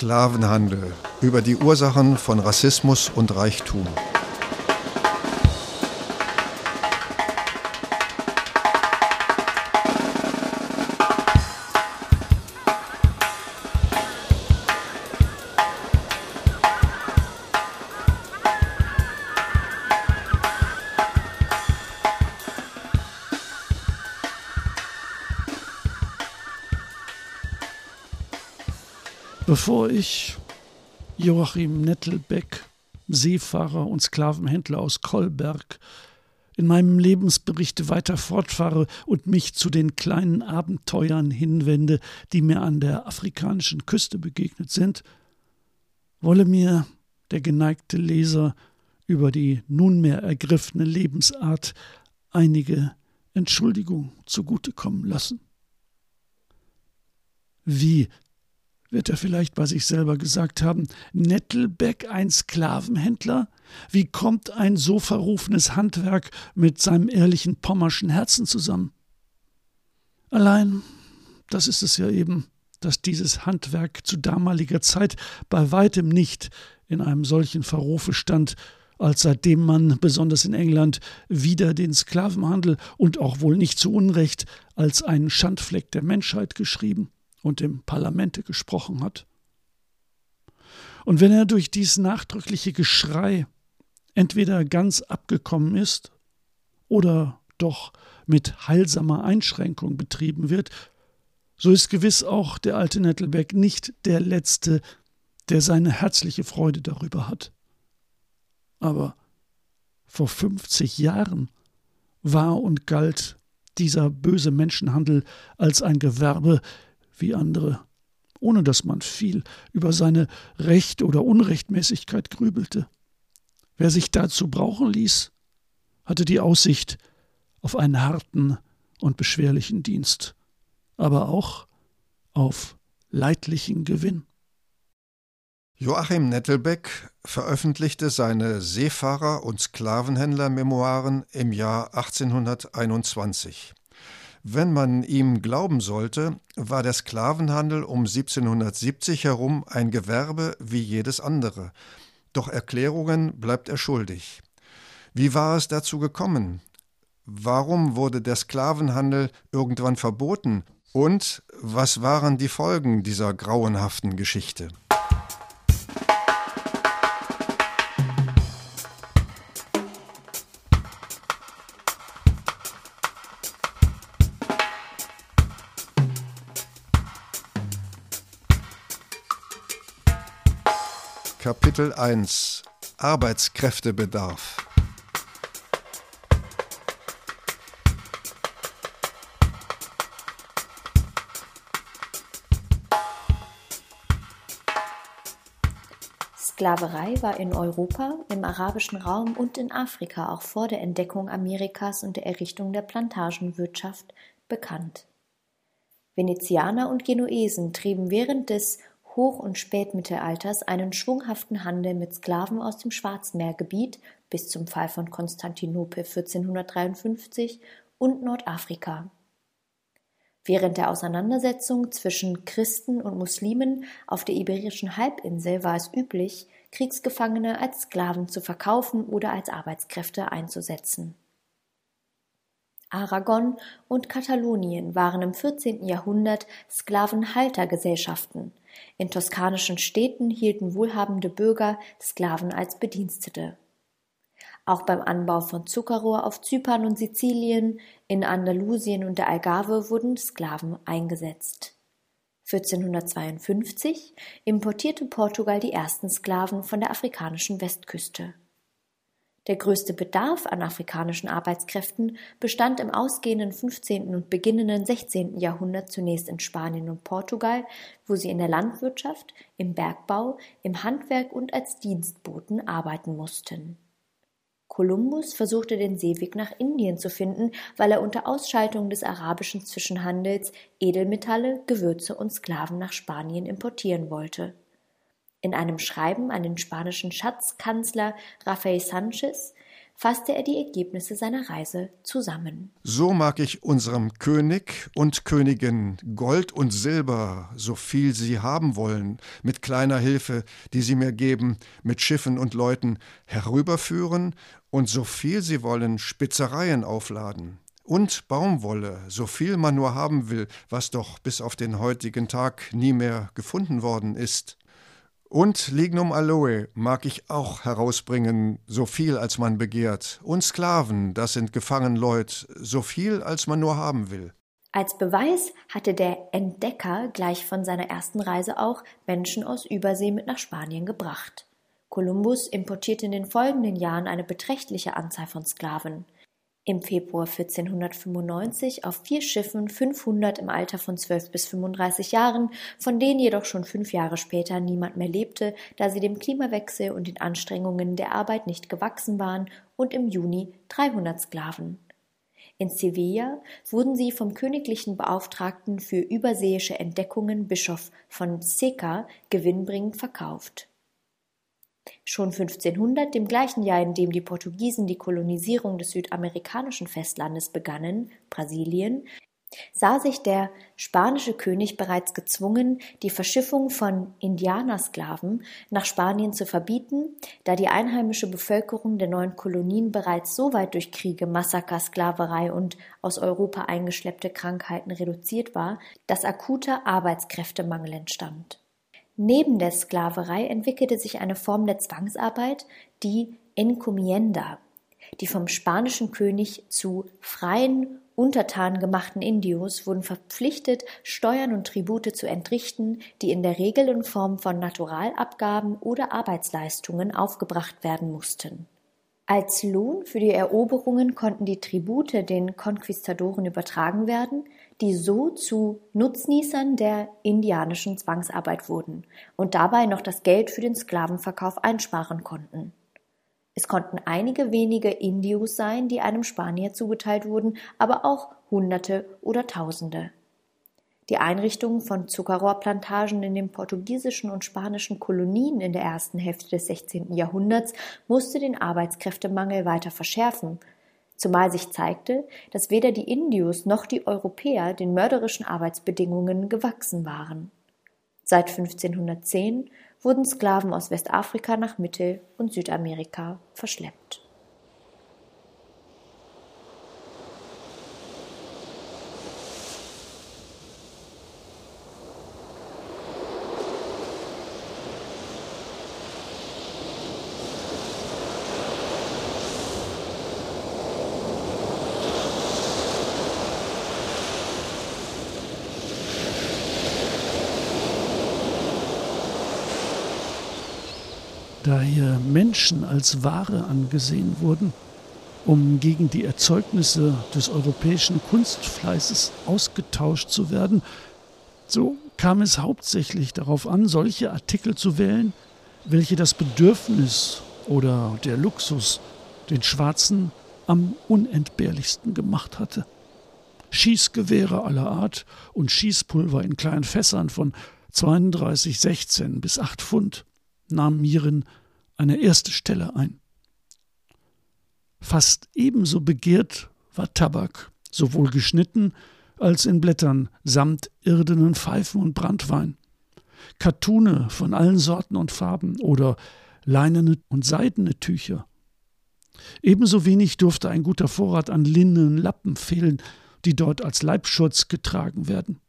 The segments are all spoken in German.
Sklavenhandel über die Ursachen von Rassismus und Reichtum. Bevor ich Joachim Nettelbeck, Seefahrer und Sklavenhändler aus Kolberg, in meinem Lebensbericht weiter fortfahre und mich zu den kleinen Abenteuern hinwende, die mir an der afrikanischen Küste begegnet sind, wolle mir der geneigte Leser über die nunmehr ergriffene Lebensart einige Entschuldigung zugutekommen lassen. Wie wird er vielleicht bei sich selber gesagt haben, Nettelbeck ein Sklavenhändler? Wie kommt ein so verrufenes Handwerk mit seinem ehrlichen pommerschen Herzen zusammen? Allein, das ist es ja eben, dass dieses Handwerk zu damaliger Zeit bei weitem nicht in einem solchen Verrufe stand, als seitdem man, besonders in England, wieder den Sklavenhandel und auch wohl nicht zu Unrecht als einen Schandfleck der Menschheit geschrieben und im Parlamente gesprochen hat. Und wenn er durch dies nachdrückliche Geschrei entweder ganz abgekommen ist oder doch mit heilsamer Einschränkung betrieben wird, so ist gewiss auch der alte Nettelbeck nicht der Letzte, der seine herzliche Freude darüber hat. Aber vor fünfzig Jahren war und galt dieser böse Menschenhandel als ein Gewerbe, wie andere, ohne dass man viel über seine Recht oder Unrechtmäßigkeit grübelte. Wer sich dazu brauchen ließ, hatte die Aussicht auf einen harten und beschwerlichen Dienst, aber auch auf leidlichen Gewinn. Joachim Nettelbeck veröffentlichte seine Seefahrer- und Sklavenhändler-Memoiren im Jahr 1821. Wenn man ihm glauben sollte, war der Sklavenhandel um 1770 herum ein Gewerbe wie jedes andere. Doch Erklärungen bleibt er schuldig. Wie war es dazu gekommen? Warum wurde der Sklavenhandel irgendwann verboten? Und was waren die Folgen dieser grauenhaften Geschichte? Kapitel 1 Arbeitskräftebedarf Sklaverei war in Europa, im arabischen Raum und in Afrika auch vor der Entdeckung Amerikas und der Errichtung der Plantagenwirtschaft bekannt. Venezianer und Genuesen trieben während des Hoch- und Spätmittelalters einen schwunghaften Handel mit Sklaven aus dem Schwarzmeergebiet bis zum Fall von Konstantinopel 1453 und Nordafrika. Während der Auseinandersetzung zwischen Christen und Muslimen auf der Iberischen Halbinsel war es üblich, Kriegsgefangene als Sklaven zu verkaufen oder als Arbeitskräfte einzusetzen. Aragon und Katalonien waren im 14. Jahrhundert Sklavenhaltergesellschaften, in toskanischen Städten hielten wohlhabende Bürger Sklaven als Bedienstete. Auch beim Anbau von Zuckerrohr auf Zypern und Sizilien, in Andalusien und der Algarve wurden Sklaven eingesetzt. 1452 importierte Portugal die ersten Sklaven von der afrikanischen Westküste. Der größte Bedarf an afrikanischen Arbeitskräften bestand im ausgehenden 15. und beginnenden 16. Jahrhundert zunächst in Spanien und Portugal, wo sie in der Landwirtschaft, im Bergbau, im Handwerk und als Dienstboten arbeiten mussten. Kolumbus versuchte den Seeweg nach Indien zu finden, weil er unter Ausschaltung des arabischen Zwischenhandels Edelmetalle, Gewürze und Sklaven nach Spanien importieren wollte in einem Schreiben an den spanischen Schatzkanzler Rafael Sanchez fasste er die Ergebnisse seiner Reise zusammen. So mag ich unserem König und Königin Gold und Silber, so viel sie haben wollen, mit kleiner Hilfe, die sie mir geben, mit Schiffen und Leuten herüberführen und so viel sie wollen Spitzereien aufladen. Und Baumwolle, so viel man nur haben will, was doch bis auf den heutigen Tag nie mehr gefunden worden ist. Und Lignum Aloe mag ich auch herausbringen, so viel als man begehrt. Und Sklaven, das sind Gefangenleut, so viel als man nur haben will. Als Beweis hatte der Entdecker gleich von seiner ersten Reise auch Menschen aus Übersee mit nach Spanien gebracht. Kolumbus importierte in den folgenden Jahren eine beträchtliche Anzahl von Sklaven im Februar 1495 auf vier Schiffen 500 im Alter von 12 bis 35 Jahren, von denen jedoch schon fünf Jahre später niemand mehr lebte, da sie dem Klimawechsel und den Anstrengungen der Arbeit nicht gewachsen waren, und im Juni 300 Sklaven. In Sevilla wurden sie vom königlichen Beauftragten für überseeische Entdeckungen Bischof von Seca gewinnbringend verkauft Schon 1500, dem gleichen Jahr, in dem die Portugiesen die Kolonisierung des südamerikanischen Festlandes begannen, Brasilien, sah sich der spanische König bereits gezwungen, die Verschiffung von Indianersklaven nach Spanien zu verbieten, da die einheimische Bevölkerung der neuen Kolonien bereits so weit durch Kriege, Massaker, Sklaverei und aus Europa eingeschleppte Krankheiten reduziert war, dass akuter Arbeitskräftemangel entstand. Neben der Sklaverei entwickelte sich eine Form der Zwangsarbeit, die Encomienda, die vom spanischen König zu freien Untertanen gemachten Indios wurden verpflichtet, Steuern und Tribute zu entrichten, die in der Regel in Form von Naturalabgaben oder Arbeitsleistungen aufgebracht werden mussten. Als Lohn für die Eroberungen konnten die Tribute den Konquistadoren übertragen werden, die so zu Nutznießern der indianischen Zwangsarbeit wurden und dabei noch das Geld für den Sklavenverkauf einsparen konnten. Es konnten einige wenige Indios sein, die einem Spanier zugeteilt wurden, aber auch Hunderte oder Tausende. Die Einrichtung von Zuckerrohrplantagen in den portugiesischen und spanischen Kolonien in der ersten Hälfte des 16. Jahrhunderts musste den Arbeitskräftemangel weiter verschärfen, zumal sich zeigte, dass weder die Indios noch die Europäer den mörderischen Arbeitsbedingungen gewachsen waren. Seit 1510 wurden Sklaven aus Westafrika nach Mittel- und Südamerika verschleppt. Da hier Menschen als Ware angesehen wurden, um gegen die Erzeugnisse des europäischen Kunstfleißes ausgetauscht zu werden, so kam es hauptsächlich darauf an, solche Artikel zu wählen, welche das Bedürfnis oder der Luxus den Schwarzen am unentbehrlichsten gemacht hatte. Schießgewehre aller Art und Schießpulver in kleinen Fässern von 32, 16 bis 8 Pfund nahmen hierin eine erste Stelle ein. Fast ebenso begehrt war Tabak, sowohl geschnitten als in Blättern, samt irdenen Pfeifen und Brandwein. Kattune von allen Sorten und Farben oder leinene und seidene Tücher. Ebenso wenig durfte ein guter Vorrat an linnenen Lappen fehlen, die dort als Leibschutz getragen werden.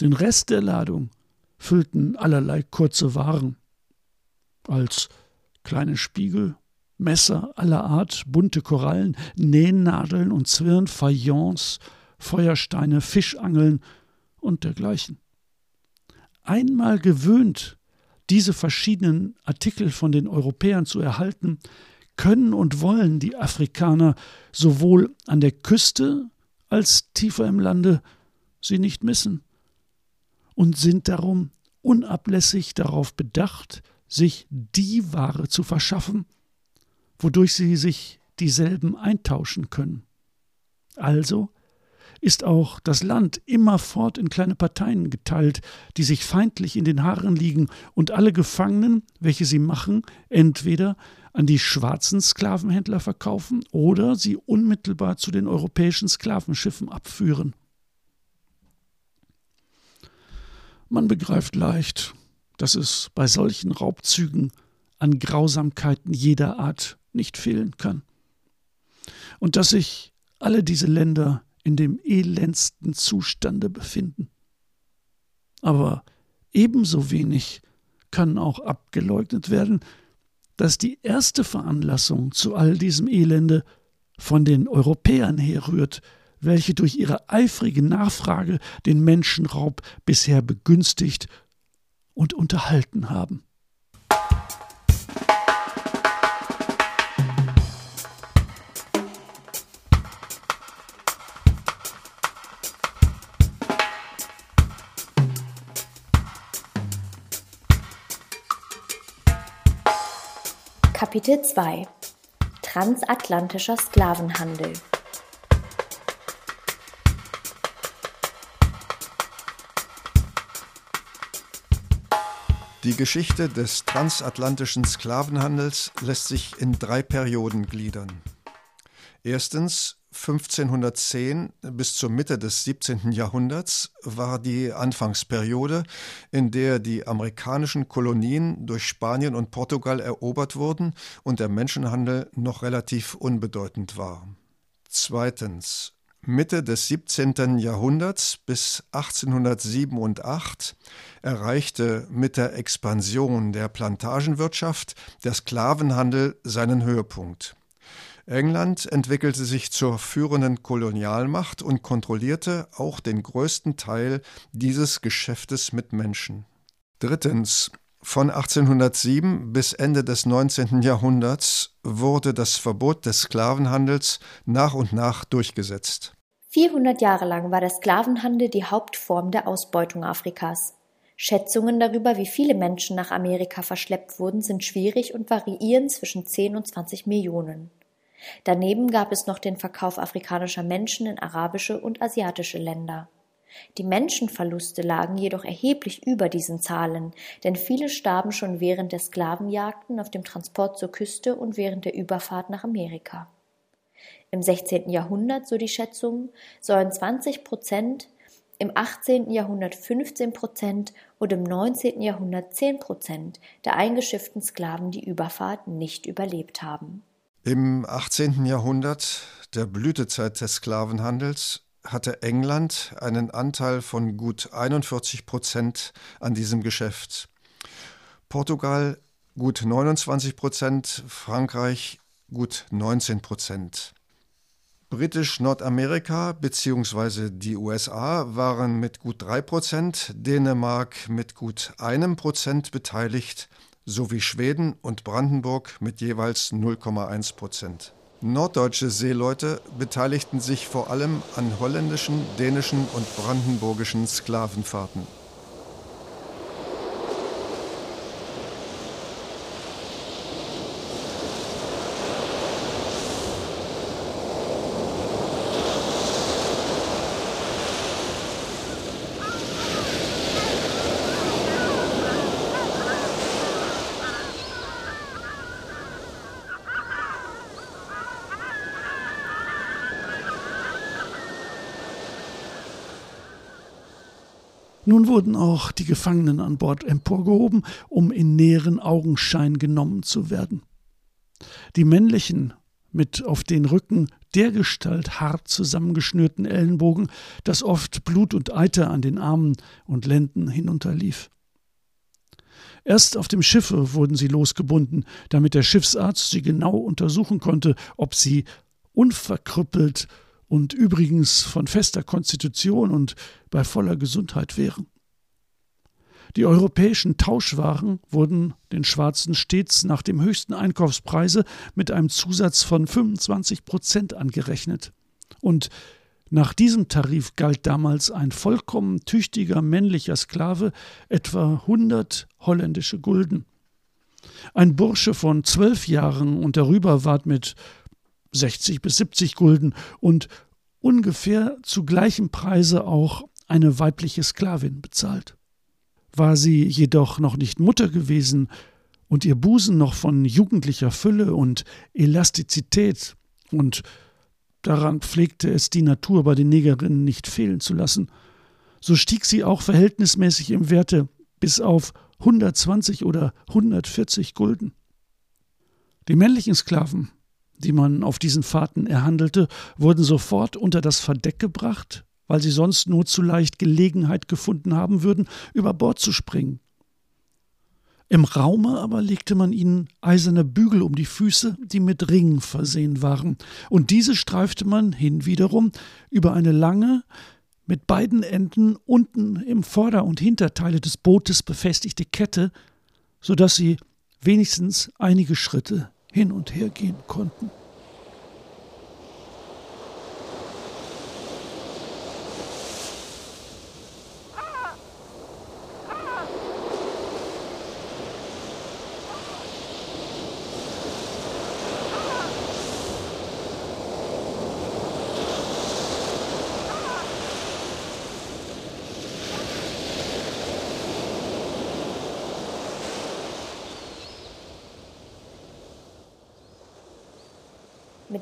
Den Rest der Ladung füllten allerlei kurze Waren als kleine Spiegel, Messer aller Art, bunte Korallen, Nähnadeln und Zwirn, Fayence, Feuersteine, Fischangeln und dergleichen. Einmal gewöhnt, diese verschiedenen Artikel von den Europäern zu erhalten, können und wollen die Afrikaner sowohl an der Küste als tiefer im Lande sie nicht missen und sind darum unablässig darauf bedacht, sich die Ware zu verschaffen, wodurch sie sich dieselben eintauschen können. Also ist auch das Land immerfort in kleine Parteien geteilt, die sich feindlich in den Haaren liegen und alle Gefangenen, welche sie machen, entweder an die schwarzen Sklavenhändler verkaufen oder sie unmittelbar zu den europäischen Sklavenschiffen abführen. Man begreift leicht, dass es bei solchen Raubzügen an Grausamkeiten jeder Art nicht fehlen kann. Und dass sich alle diese Länder in dem elendsten Zustande befinden. Aber ebenso wenig kann auch abgeleugnet werden, dass die erste Veranlassung zu all diesem Elende von den Europäern herrührt, welche durch ihre eifrige Nachfrage den Menschenraub bisher begünstigt und unterhalten haben. Kapitel 2 Transatlantischer Sklavenhandel Die Geschichte des transatlantischen Sklavenhandels lässt sich in drei Perioden gliedern. Erstens 1510 bis zur Mitte des 17. Jahrhunderts war die Anfangsperiode, in der die amerikanischen Kolonien durch Spanien und Portugal erobert wurden und der Menschenhandel noch relativ unbedeutend war. Zweitens Mitte des 17. Jahrhunderts bis 1807 und 8 erreichte mit der Expansion der Plantagenwirtschaft der Sklavenhandel seinen Höhepunkt. England entwickelte sich zur führenden Kolonialmacht und kontrollierte auch den größten Teil dieses Geschäftes mit Menschen. Drittens. Von 1807 bis Ende des 19. Jahrhunderts wurde das Verbot des Sklavenhandels nach und nach durchgesetzt. 400 Jahre lang war der Sklavenhandel die Hauptform der Ausbeutung Afrikas. Schätzungen darüber, wie viele Menschen nach Amerika verschleppt wurden, sind schwierig und variieren zwischen 10 und 20 Millionen. Daneben gab es noch den Verkauf afrikanischer Menschen in arabische und asiatische Länder. Die Menschenverluste lagen jedoch erheblich über diesen Zahlen, denn viele starben schon während der Sklavenjagden auf dem Transport zur Küste und während der Überfahrt nach Amerika. Im 16. Jahrhundert, so die Schätzung, sollen 20 Prozent, im 18. Jahrhundert 15 Prozent und im 19. Jahrhundert 10 Prozent der eingeschifften Sklaven die Überfahrt nicht überlebt haben. Im 18. Jahrhundert, der Blütezeit des Sklavenhandels, hatte England einen Anteil von gut 41 Prozent an diesem Geschäft. Portugal gut 29 Prozent, Frankreich gut 19 Prozent. Britisch-Nordamerika bzw. die USA waren mit gut 3 Prozent, Dänemark mit gut einem Prozent beteiligt sowie Schweden und Brandenburg mit jeweils 0,1 Prozent. Norddeutsche Seeleute beteiligten sich vor allem an holländischen, dänischen und brandenburgischen Sklavenfahrten. Nun wurden auch die Gefangenen an Bord emporgehoben, um in näheren Augenschein genommen zu werden. Die männlichen, mit auf den Rücken dergestalt hart zusammengeschnürten Ellenbogen, dass oft Blut und Eiter an den Armen und Lenden hinunterlief. Erst auf dem Schiffe wurden sie losgebunden, damit der Schiffsarzt sie genau untersuchen konnte, ob sie unverkrüppelt und übrigens von fester Konstitution und bei voller Gesundheit wären. Die europäischen Tauschwaren wurden den Schwarzen stets nach dem höchsten Einkaufspreise mit einem Zusatz von 25 Prozent angerechnet. Und nach diesem Tarif galt damals ein vollkommen tüchtiger männlicher Sklave etwa 100 holländische Gulden. Ein Bursche von zwölf Jahren und darüber ward mit 60 bis 70 Gulden und ungefähr zu gleichem Preise auch eine weibliche Sklavin bezahlt. War sie jedoch noch nicht Mutter gewesen und ihr Busen noch von jugendlicher Fülle und Elastizität, und daran pflegte es die Natur bei den Negerinnen nicht fehlen zu lassen, so stieg sie auch verhältnismäßig im Werte bis auf 120 oder 140 Gulden. Die männlichen Sklaven, die man auf diesen Fahrten erhandelte, wurden sofort unter das Verdeck gebracht, weil sie sonst nur zu leicht Gelegenheit gefunden haben würden, über Bord zu springen. Im Raume aber legte man ihnen eiserne Bügel um die Füße, die mit Ringen versehen waren, und diese streifte man hinwiederum über eine lange, mit beiden Enden unten im Vorder- und Hinterteile des Bootes befestigte Kette, so dass sie wenigstens einige Schritte hin und her gehen konnten.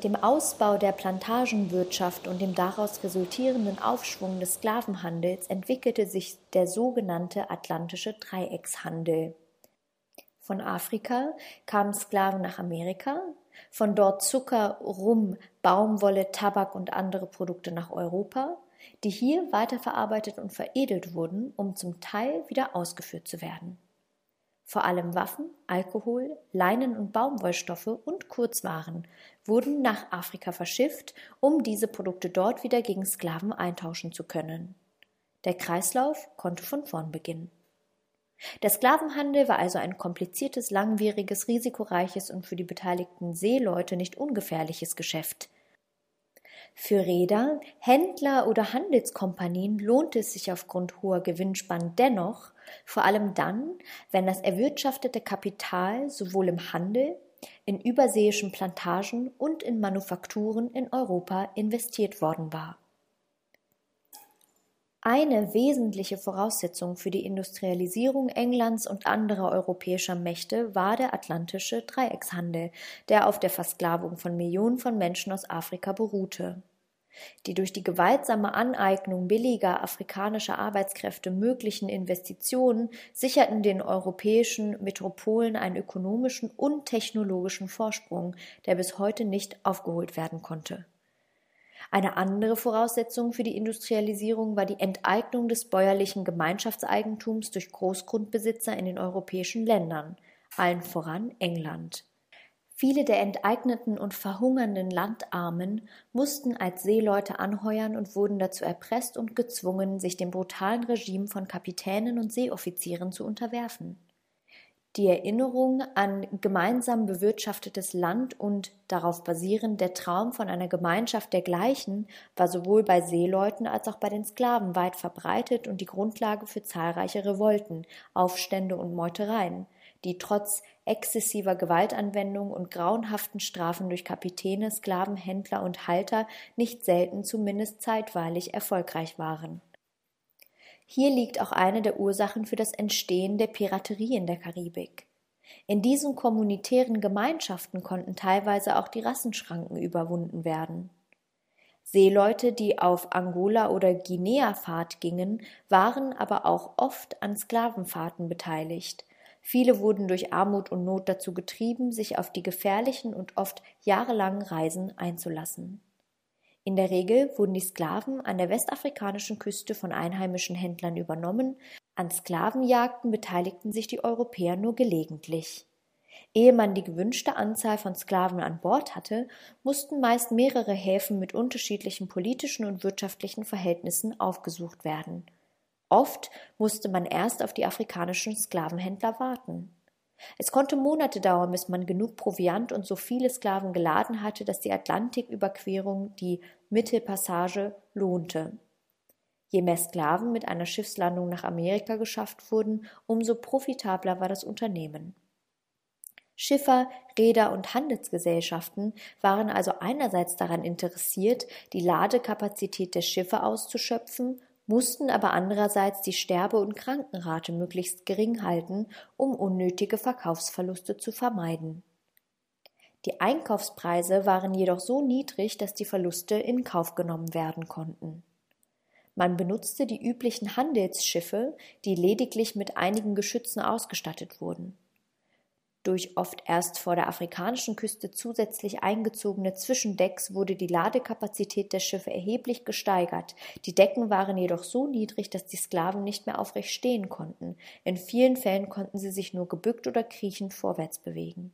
Mit dem Ausbau der Plantagenwirtschaft und dem daraus resultierenden Aufschwung des Sklavenhandels entwickelte sich der sogenannte Atlantische Dreieckshandel. Von Afrika kamen Sklaven nach Amerika, von dort Zucker, Rum, Baumwolle, Tabak und andere Produkte nach Europa, die hier weiterverarbeitet und veredelt wurden, um zum Teil wieder ausgeführt zu werden. Vor allem Waffen, Alkohol, Leinen- und Baumwollstoffe und Kurzwaren wurden nach Afrika verschifft, um diese Produkte dort wieder gegen Sklaven eintauschen zu können. Der Kreislauf konnte von vorn beginnen. Der Sklavenhandel war also ein kompliziertes, langwieriges, risikoreiches und für die beteiligten Seeleute nicht ungefährliches Geschäft. Für Reeder, Händler oder Handelskompanien lohnte es sich aufgrund hoher Gewinnspannen dennoch, vor allem dann, wenn das erwirtschaftete Kapital sowohl im Handel, in überseeischen Plantagen und in Manufakturen in Europa investiert worden war. Eine wesentliche Voraussetzung für die Industrialisierung Englands und anderer europäischer Mächte war der atlantische Dreieckshandel, der auf der Versklavung von Millionen von Menschen aus Afrika beruhte. Die durch die gewaltsame Aneignung billiger afrikanischer Arbeitskräfte möglichen Investitionen sicherten den europäischen Metropolen einen ökonomischen und technologischen Vorsprung, der bis heute nicht aufgeholt werden konnte. Eine andere Voraussetzung für die Industrialisierung war die Enteignung des bäuerlichen Gemeinschaftseigentums durch Großgrundbesitzer in den europäischen Ländern, allen voran England. Viele der enteigneten und verhungernden Landarmen mussten als Seeleute anheuern und wurden dazu erpresst und gezwungen, sich dem brutalen Regime von Kapitänen und Seeoffizieren zu unterwerfen. Die Erinnerung an gemeinsam bewirtschaftetes Land und darauf basierend der Traum von einer Gemeinschaft dergleichen war sowohl bei Seeleuten als auch bei den Sklaven weit verbreitet und die Grundlage für zahlreiche Revolten, Aufstände und Meutereien, die trotz exzessiver Gewaltanwendung und grauenhaften Strafen durch Kapitäne, Sklavenhändler und Halter nicht selten zumindest zeitweilig erfolgreich waren. Hier liegt auch eine der Ursachen für das Entstehen der Piraterie in der Karibik. In diesen kommunitären Gemeinschaften konnten teilweise auch die Rassenschranken überwunden werden. Seeleute, die auf Angola oder Guinea-Fahrt gingen, waren aber auch oft an Sklavenfahrten beteiligt, Viele wurden durch Armut und Not dazu getrieben, sich auf die gefährlichen und oft jahrelangen Reisen einzulassen. In der Regel wurden die Sklaven an der westafrikanischen Küste von einheimischen Händlern übernommen, an Sklavenjagden beteiligten sich die Europäer nur gelegentlich. Ehe man die gewünschte Anzahl von Sklaven an Bord hatte, mussten meist mehrere Häfen mit unterschiedlichen politischen und wirtschaftlichen Verhältnissen aufgesucht werden. Oft musste man erst auf die afrikanischen Sklavenhändler warten. Es konnte Monate dauern, bis man genug Proviant und so viele Sklaven geladen hatte, dass die Atlantiküberquerung, die Mittelpassage, lohnte. Je mehr Sklaven mit einer Schiffslandung nach Amerika geschafft wurden, umso profitabler war das Unternehmen. Schiffer, Reeder und Handelsgesellschaften waren also einerseits daran interessiert, die Ladekapazität der Schiffe auszuschöpfen mussten aber andererseits die Sterbe- und Krankenrate möglichst gering halten, um unnötige Verkaufsverluste zu vermeiden. Die Einkaufspreise waren jedoch so niedrig, dass die Verluste in Kauf genommen werden konnten. Man benutzte die üblichen Handelsschiffe, die lediglich mit einigen Geschützen ausgestattet wurden. Durch oft erst vor der afrikanischen Küste zusätzlich eingezogene Zwischendecks wurde die Ladekapazität der Schiffe erheblich gesteigert. Die Decken waren jedoch so niedrig, dass die Sklaven nicht mehr aufrecht stehen konnten. In vielen Fällen konnten sie sich nur gebückt oder kriechend vorwärts bewegen.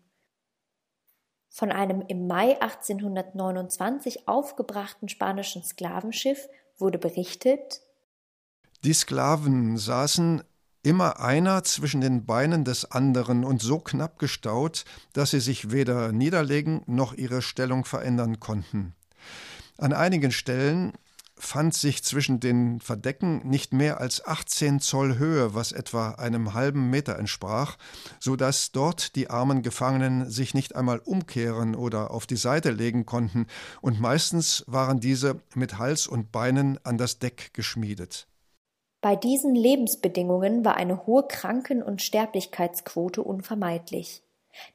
Von einem im Mai 1829 aufgebrachten spanischen Sklavenschiff wurde berichtet, die Sklaven saßen immer einer zwischen den Beinen des anderen und so knapp gestaut, dass sie sich weder niederlegen noch ihre Stellung verändern konnten. An einigen Stellen fand sich zwischen den Verdecken nicht mehr als 18 Zoll Höhe, was etwa einem halben Meter entsprach, so dass dort die armen Gefangenen sich nicht einmal umkehren oder auf die Seite legen konnten, und meistens waren diese mit Hals und Beinen an das Deck geschmiedet. Bei diesen Lebensbedingungen war eine hohe Kranken- und Sterblichkeitsquote unvermeidlich.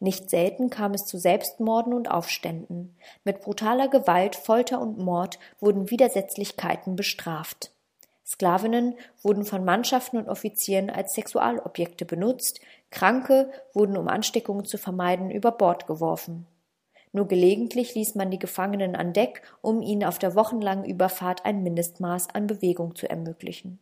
Nicht selten kam es zu Selbstmorden und Aufständen. Mit brutaler Gewalt, Folter und Mord wurden Widersetzlichkeiten bestraft. Sklavinnen wurden von Mannschaften und Offizieren als Sexualobjekte benutzt, Kranke wurden, um Ansteckungen zu vermeiden, über Bord geworfen. Nur gelegentlich ließ man die Gefangenen an Deck, um ihnen auf der wochenlangen Überfahrt ein Mindestmaß an Bewegung zu ermöglichen.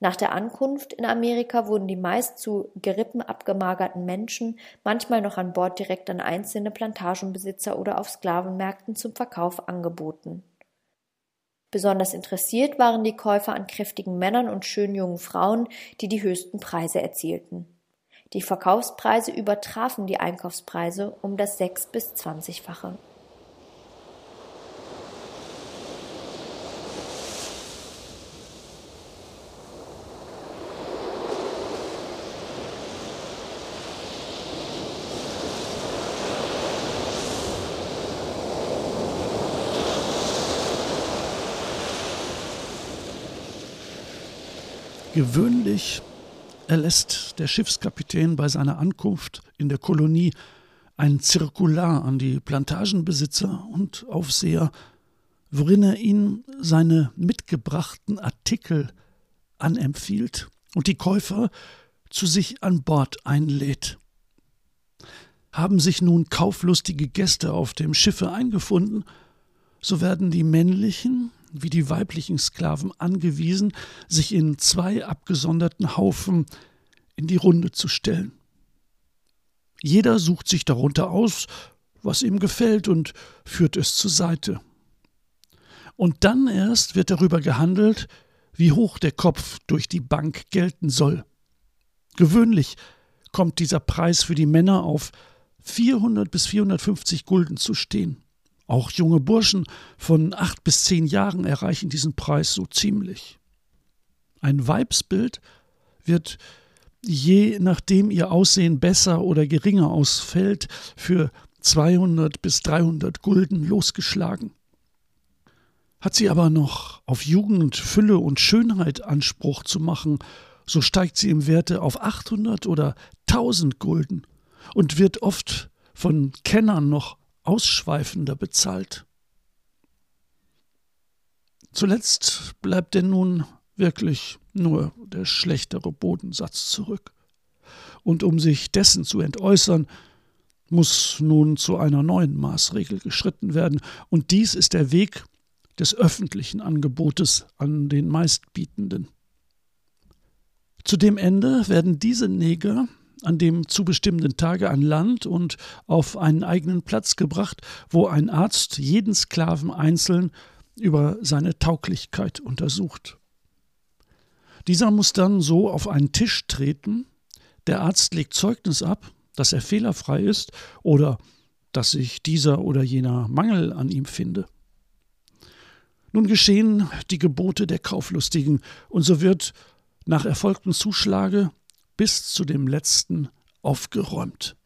Nach der Ankunft in Amerika wurden die meist zu Gerippen abgemagerten Menschen manchmal noch an Bord direkt an einzelne Plantagenbesitzer oder auf Sklavenmärkten zum Verkauf angeboten. Besonders interessiert waren die Käufer an kräftigen Männern und schönen jungen Frauen, die die höchsten Preise erzielten. Die Verkaufspreise übertrafen die Einkaufspreise um das sechs bis zwanzigfache. Gewöhnlich erlässt der Schiffskapitän bei seiner Ankunft in der Kolonie ein Zirkular an die Plantagenbesitzer und Aufseher, worin er ihnen seine mitgebrachten Artikel anempfiehlt und die Käufer zu sich an Bord einlädt. Haben sich nun kauflustige Gäste auf dem Schiffe eingefunden, so werden die männlichen wie die weiblichen Sklaven angewiesen, sich in zwei abgesonderten Haufen in die Runde zu stellen. Jeder sucht sich darunter aus, was ihm gefällt und führt es zur Seite. Und dann erst wird darüber gehandelt, wie hoch der Kopf durch die Bank gelten soll. Gewöhnlich kommt dieser Preis für die Männer auf 400 bis 450 Gulden zu stehen. Auch junge Burschen von acht bis zehn Jahren erreichen diesen Preis so ziemlich. Ein Weibsbild wird je nachdem ihr Aussehen besser oder geringer ausfällt, für 200 bis 300 Gulden losgeschlagen. Hat sie aber noch auf Jugend, Fülle und Schönheit Anspruch zu machen, so steigt sie im Werte auf 800 oder 1000 Gulden und wird oft von Kennern noch ausschweifender bezahlt. Zuletzt bleibt denn nun wirklich nur der schlechtere Bodensatz zurück. Und um sich dessen zu entäußern, muss nun zu einer neuen Maßregel geschritten werden, und dies ist der Weg des öffentlichen Angebotes an den Meistbietenden. Zu dem Ende werden diese Neger an dem zu bestimmenden Tage an Land und auf einen eigenen Platz gebracht, wo ein Arzt jeden Sklaven einzeln über seine Tauglichkeit untersucht. Dieser muss dann so auf einen Tisch treten, der Arzt legt Zeugnis ab, dass er fehlerfrei ist oder dass sich dieser oder jener Mangel an ihm finde. Nun geschehen die Gebote der Kauflustigen, und so wird nach erfolgtem Zuschlage bis zu dem letzten aufgeräumt.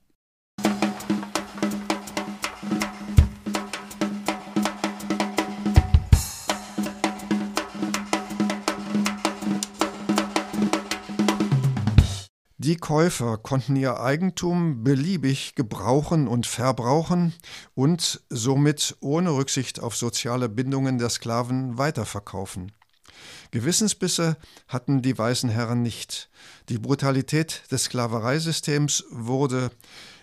Die Käufer konnten ihr Eigentum beliebig gebrauchen und verbrauchen und somit ohne Rücksicht auf soziale Bindungen der Sklaven weiterverkaufen. Gewissensbisse hatten die weißen Herren nicht. Die Brutalität des Sklavereisystems wurde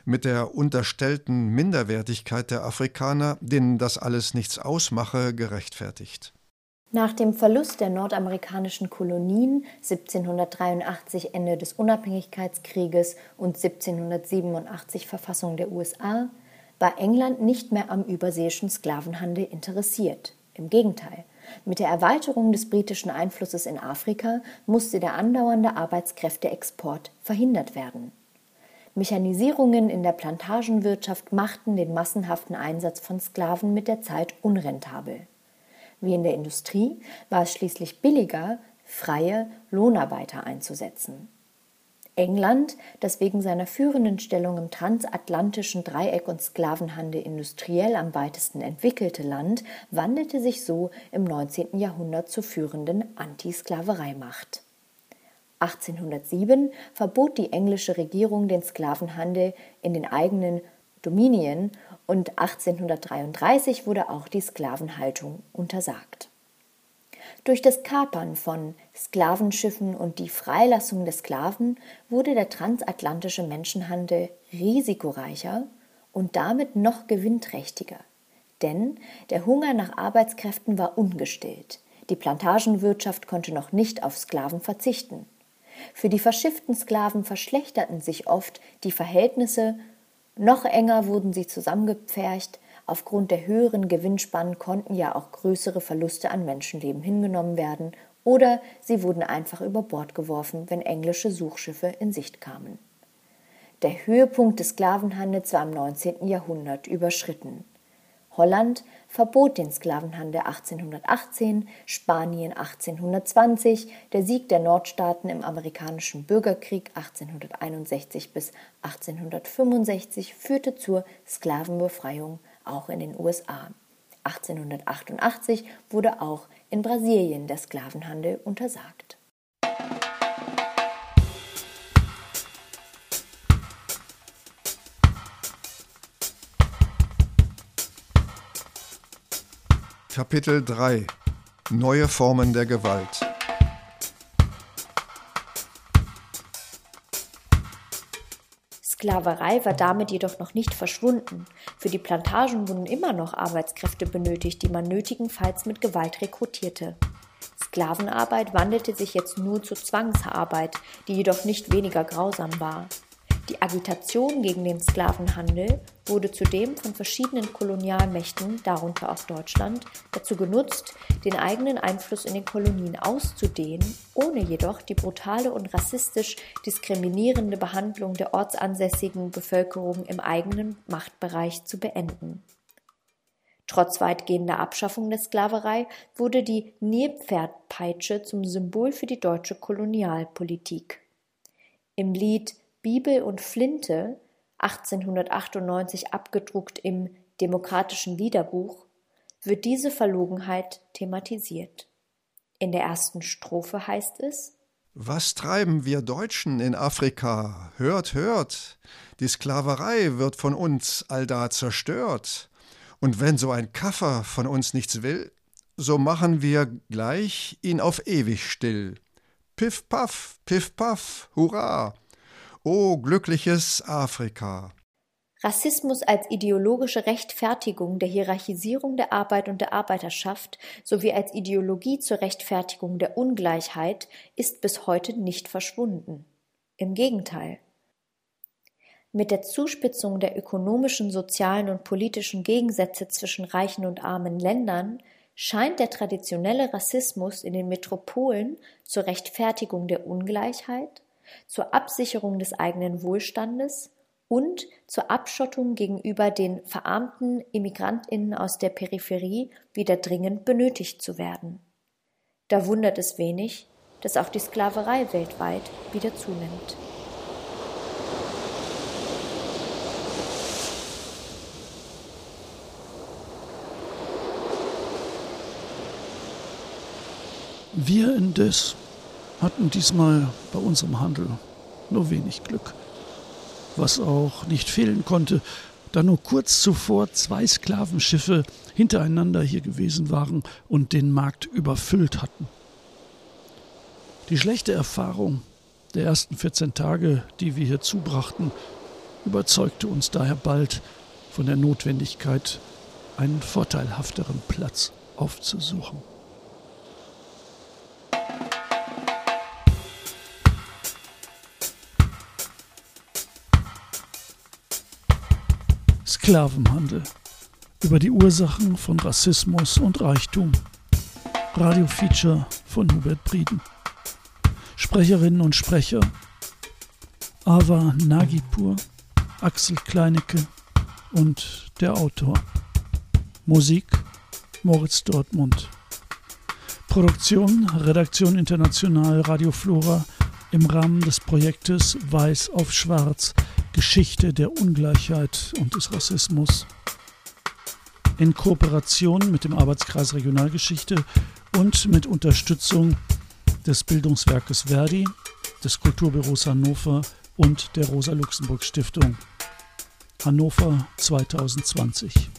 mit der unterstellten Minderwertigkeit der Afrikaner, denen das alles nichts ausmache, gerechtfertigt. Nach dem Verlust der nordamerikanischen Kolonien 1783 Ende des Unabhängigkeitskrieges und 1787 Verfassung der USA war England nicht mehr am überseeischen Sklavenhandel interessiert. Im Gegenteil, mit der Erweiterung des britischen Einflusses in Afrika musste der andauernde Arbeitskräfteexport verhindert werden. Mechanisierungen in der Plantagenwirtschaft machten den massenhaften Einsatz von Sklaven mit der Zeit unrentabel. Wie in der Industrie war es schließlich billiger, freie Lohnarbeiter einzusetzen. England, das wegen seiner führenden Stellung im transatlantischen Dreieck und Sklavenhandel industriell am weitesten entwickelte Land, wandelte sich so im 19. Jahrhundert zur führenden Antisklavereimacht. 1807 verbot die englische Regierung den Sklavenhandel in den eigenen Dominien und 1833 wurde auch die Sklavenhaltung untersagt. Durch das Kapern von Sklavenschiffen und die Freilassung der Sklaven wurde der transatlantische Menschenhandel risikoreicher und damit noch gewinnträchtiger. Denn der Hunger nach Arbeitskräften war ungestillt. Die Plantagenwirtschaft konnte noch nicht auf Sklaven verzichten. Für die verschifften Sklaven verschlechterten sich oft die Verhältnisse, noch enger wurden sie zusammengepfercht, aufgrund der höheren Gewinnspannen konnten ja auch größere Verluste an Menschenleben hingenommen werden, oder sie wurden einfach über Bord geworfen, wenn englische Suchschiffe in Sicht kamen. Der Höhepunkt des Sklavenhandels war im 19. Jahrhundert überschritten. Holland verbot den Sklavenhandel 1818, Spanien 1820, der Sieg der Nordstaaten im amerikanischen Bürgerkrieg 1861 bis 1865 führte zur Sklavenbefreiung auch in den USA. 1888 wurde auch in Brasilien der Sklavenhandel untersagt. Kapitel 3 Neue Formen der Gewalt Sklaverei war damit jedoch noch nicht verschwunden. Für die Plantagen wurden immer noch Arbeitskräfte benötigt, die man nötigenfalls mit Gewalt rekrutierte. Sklavenarbeit wandelte sich jetzt nur zur Zwangsarbeit, die jedoch nicht weniger grausam war. Die Agitation gegen den Sklavenhandel wurde zudem von verschiedenen Kolonialmächten, darunter auch Deutschland, dazu genutzt, den eigenen Einfluss in den Kolonien auszudehnen, ohne jedoch die brutale und rassistisch diskriminierende Behandlung der ortsansässigen Bevölkerung im eigenen Machtbereich zu beenden. Trotz weitgehender Abschaffung der Sklaverei wurde die Nilpferdpeitsche zum Symbol für die deutsche Kolonialpolitik. Im Lied Bibel und Flinte, 1898 abgedruckt im Demokratischen Liederbuch, wird diese Verlogenheit thematisiert. In der ersten Strophe heißt es Was treiben wir Deutschen in Afrika? Hört, hört, die Sklaverei wird von uns allda zerstört. Und wenn so ein Kaffer von uns nichts will, so machen wir gleich ihn auf ewig still. Piff paff, piff paff, hurra! O glückliches Afrika! Rassismus als ideologische Rechtfertigung der Hierarchisierung der Arbeit und der Arbeiterschaft sowie als Ideologie zur Rechtfertigung der Ungleichheit ist bis heute nicht verschwunden. Im Gegenteil. Mit der Zuspitzung der ökonomischen, sozialen und politischen Gegensätze zwischen reichen und armen Ländern scheint der traditionelle Rassismus in den Metropolen zur Rechtfertigung der Ungleichheit zur Absicherung des eigenen Wohlstandes und zur Abschottung gegenüber den verarmten Immigrantinnen aus der Peripherie wieder dringend benötigt zu werden. Da wundert es wenig, dass auch die Sklaverei weltweit wieder zunimmt. Wir indes hatten diesmal bei unserem Handel nur wenig Glück. Was auch nicht fehlen konnte, da nur kurz zuvor zwei Sklavenschiffe hintereinander hier gewesen waren und den Markt überfüllt hatten. Die schlechte Erfahrung der ersten 14 Tage, die wir hier zubrachten, überzeugte uns daher bald von der Notwendigkeit, einen vorteilhafteren Platz aufzusuchen. Sklavenhandel über die Ursachen von Rassismus und Reichtum. Radiofeature von Hubert Brieden. Sprecherinnen und Sprecher Ava Nagipur, Axel Kleinecke und der Autor. Musik Moritz Dortmund. Produktion Redaktion International Radio Flora im Rahmen des Projektes Weiß auf Schwarz Geschichte der Ungleichheit und des Rassismus. In Kooperation mit dem Arbeitskreis Regionalgeschichte und mit Unterstützung des Bildungswerkes Verdi, des Kulturbüros Hannover und der Rosa-Luxemburg-Stiftung. Hannover 2020.